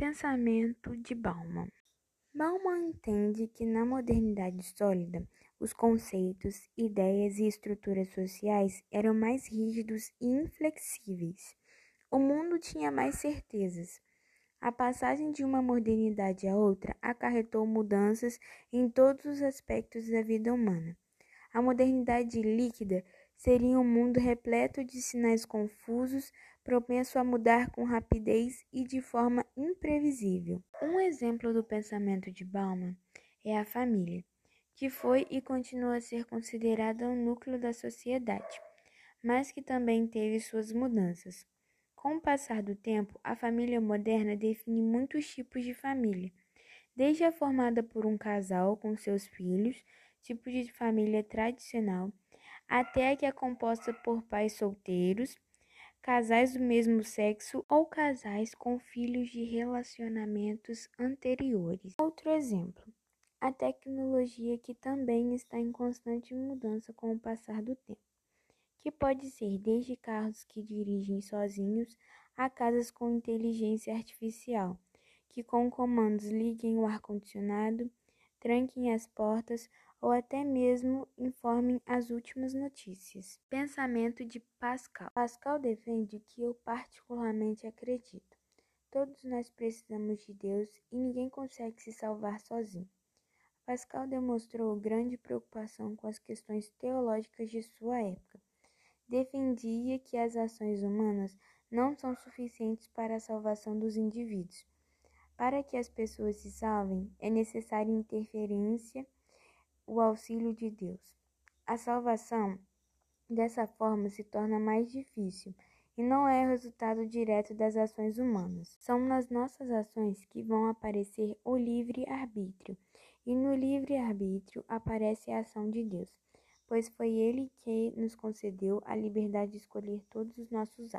Pensamento de Bauman. Bauman entende que na modernidade sólida, os conceitos, ideias e estruturas sociais eram mais rígidos e inflexíveis. O mundo tinha mais certezas. A passagem de uma modernidade a outra acarretou mudanças em todos os aspectos da vida humana. A modernidade líquida seria um mundo repleto de sinais confusos, propenso a mudar com rapidez e de forma imprevisível. Um exemplo do pensamento de Bauman é a família, que foi e continua a ser considerada o núcleo da sociedade, mas que também teve suas mudanças. Com o passar do tempo, a família moderna define muitos tipos de família, desde a formada por um casal com seus filhos, tipo de família tradicional, até a que é composta por pais solteiros, casais do mesmo sexo ou casais com filhos de relacionamentos anteriores. Outro exemplo, a tecnologia que também está em constante mudança com o passar do tempo, que pode ser desde carros que dirigem sozinhos a casas com inteligência artificial, que com comandos liguem o ar-condicionado, tranquem as portas ou até mesmo informem as últimas notícias. Pensamento de Pascal. Pascal defende que eu particularmente acredito. Todos nós precisamos de Deus e ninguém consegue se salvar sozinho. Pascal demonstrou grande preocupação com as questões teológicas de sua época. Defendia que as ações humanas não são suficientes para a salvação dos indivíduos. Para que as pessoas se salvem, é necessária interferência o auxílio de Deus. A salvação, dessa forma, se torna mais difícil e não é resultado direto das ações humanas. São nas nossas ações que vão aparecer o livre-arbítrio, e no livre-arbítrio aparece a ação de Deus, pois foi Ele que nos concedeu a liberdade de escolher todos os nossos atos.